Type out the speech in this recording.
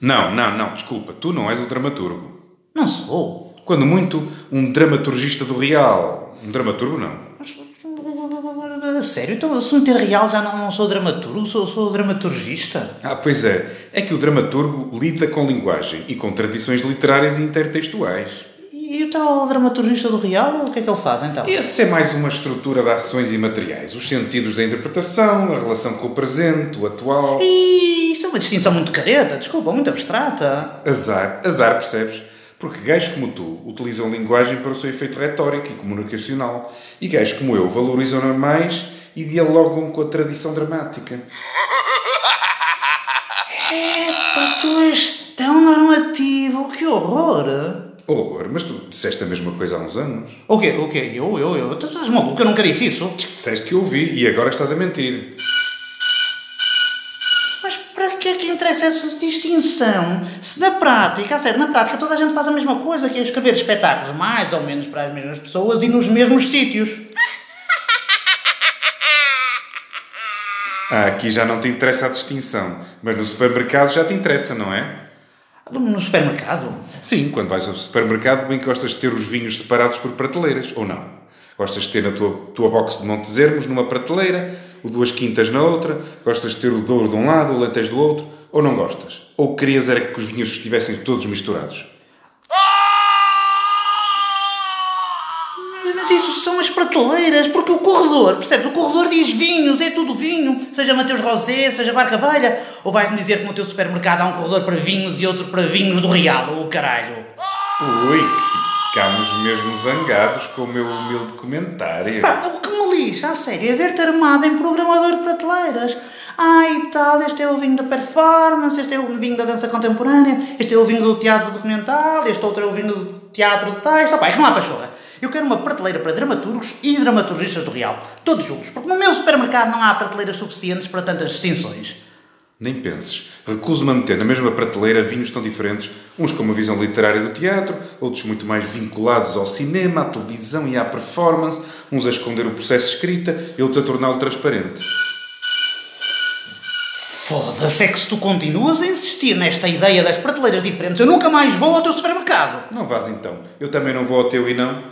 Não, não, não, desculpa, tu não és o dramaturgo. Não sou. Quando muito, um dramaturgista do real. Um dramaturgo não. Mas, sério, então se meter real já não, não sou dramaturgo, sou, sou dramaturgista. Ah, pois é. É que o dramaturgo lida com linguagem e com tradições literárias e intertextuais. E o tal dramaturgista do real, o que é que ele faz então? Esse é mais uma estrutura de ações e materiais, os sentidos da interpretação, a relação com o presente, o atual. E é uma distinção muito careta, desculpa, muito abstrata. Azar, azar, percebes? Porque gajos como tu utilizam linguagem para o seu efeito retórico e comunicacional, e gajos como eu valorizam-na mais e dialogam com a tradição dramática. Epá, tu és tão normativo, que horror! Horror, mas tu disseste a mesma coisa há uns anos. O quê? O quê? Eu, eu, eu? Tu estás maluco? Eu nunca disse isso. Disseste que eu ouvi e agora estás a mentir. Que é que interessa essa distinção? Se na prática, a sério, na prática toda a gente faz a mesma coisa, que é escrever espetáculos mais ou menos para as mesmas pessoas e nos mesmos sítios. Ah, aqui já não te interessa a distinção, mas no supermercado já te interessa, não é? No supermercado? Sim, quando vais ao supermercado, bem gostas de ter os vinhos separados por prateleiras, ou não? Gostas de ter na tua, tua box de Montezermos numa prateleira, o Duas Quintas na outra, gostas de ter o Douro de um lado, o Lentejo do outro, ou não gostas? Ou querias era que os vinhos estivessem todos misturados? Mas isso são as prateleiras, porque o corredor, percebes? O corredor diz vinhos, é tudo vinho, seja Mateus Rosé, seja Barca Velha, ou vais-me dizer que no teu supermercado há um corredor para vinhos e outro para vinhos do Real, ou caralho? Ui, que ficámos mesmo zangados com o meu humilde comentário. Pá, o que me lixa, a sério, é ver-te armado em programador de prateleiras. E tal, este é o vinho da performance, este é o vinho da dança contemporânea, este é o vinho do teatro documental, este outro é o vinho do teatro de texto. Isto não há pachorra. Eu quero uma prateleira para dramaturgos e dramaturgistas do Real, todos juntos, porque no meu supermercado não há prateleiras suficientes para tantas distinções. Nem penses. Recuso-me a meter na mesma prateleira vinhos tão diferentes, uns com uma visão literária do teatro, outros muito mais vinculados ao cinema, à televisão e à performance, uns a esconder o processo de escrita e outros a torná-lo transparente. Foda-se, é que se tu continuas a insistir nesta ideia das prateleiras diferentes, eu nunca mais vou ao teu supermercado. Não vás então. Eu também não vou ao teu e não.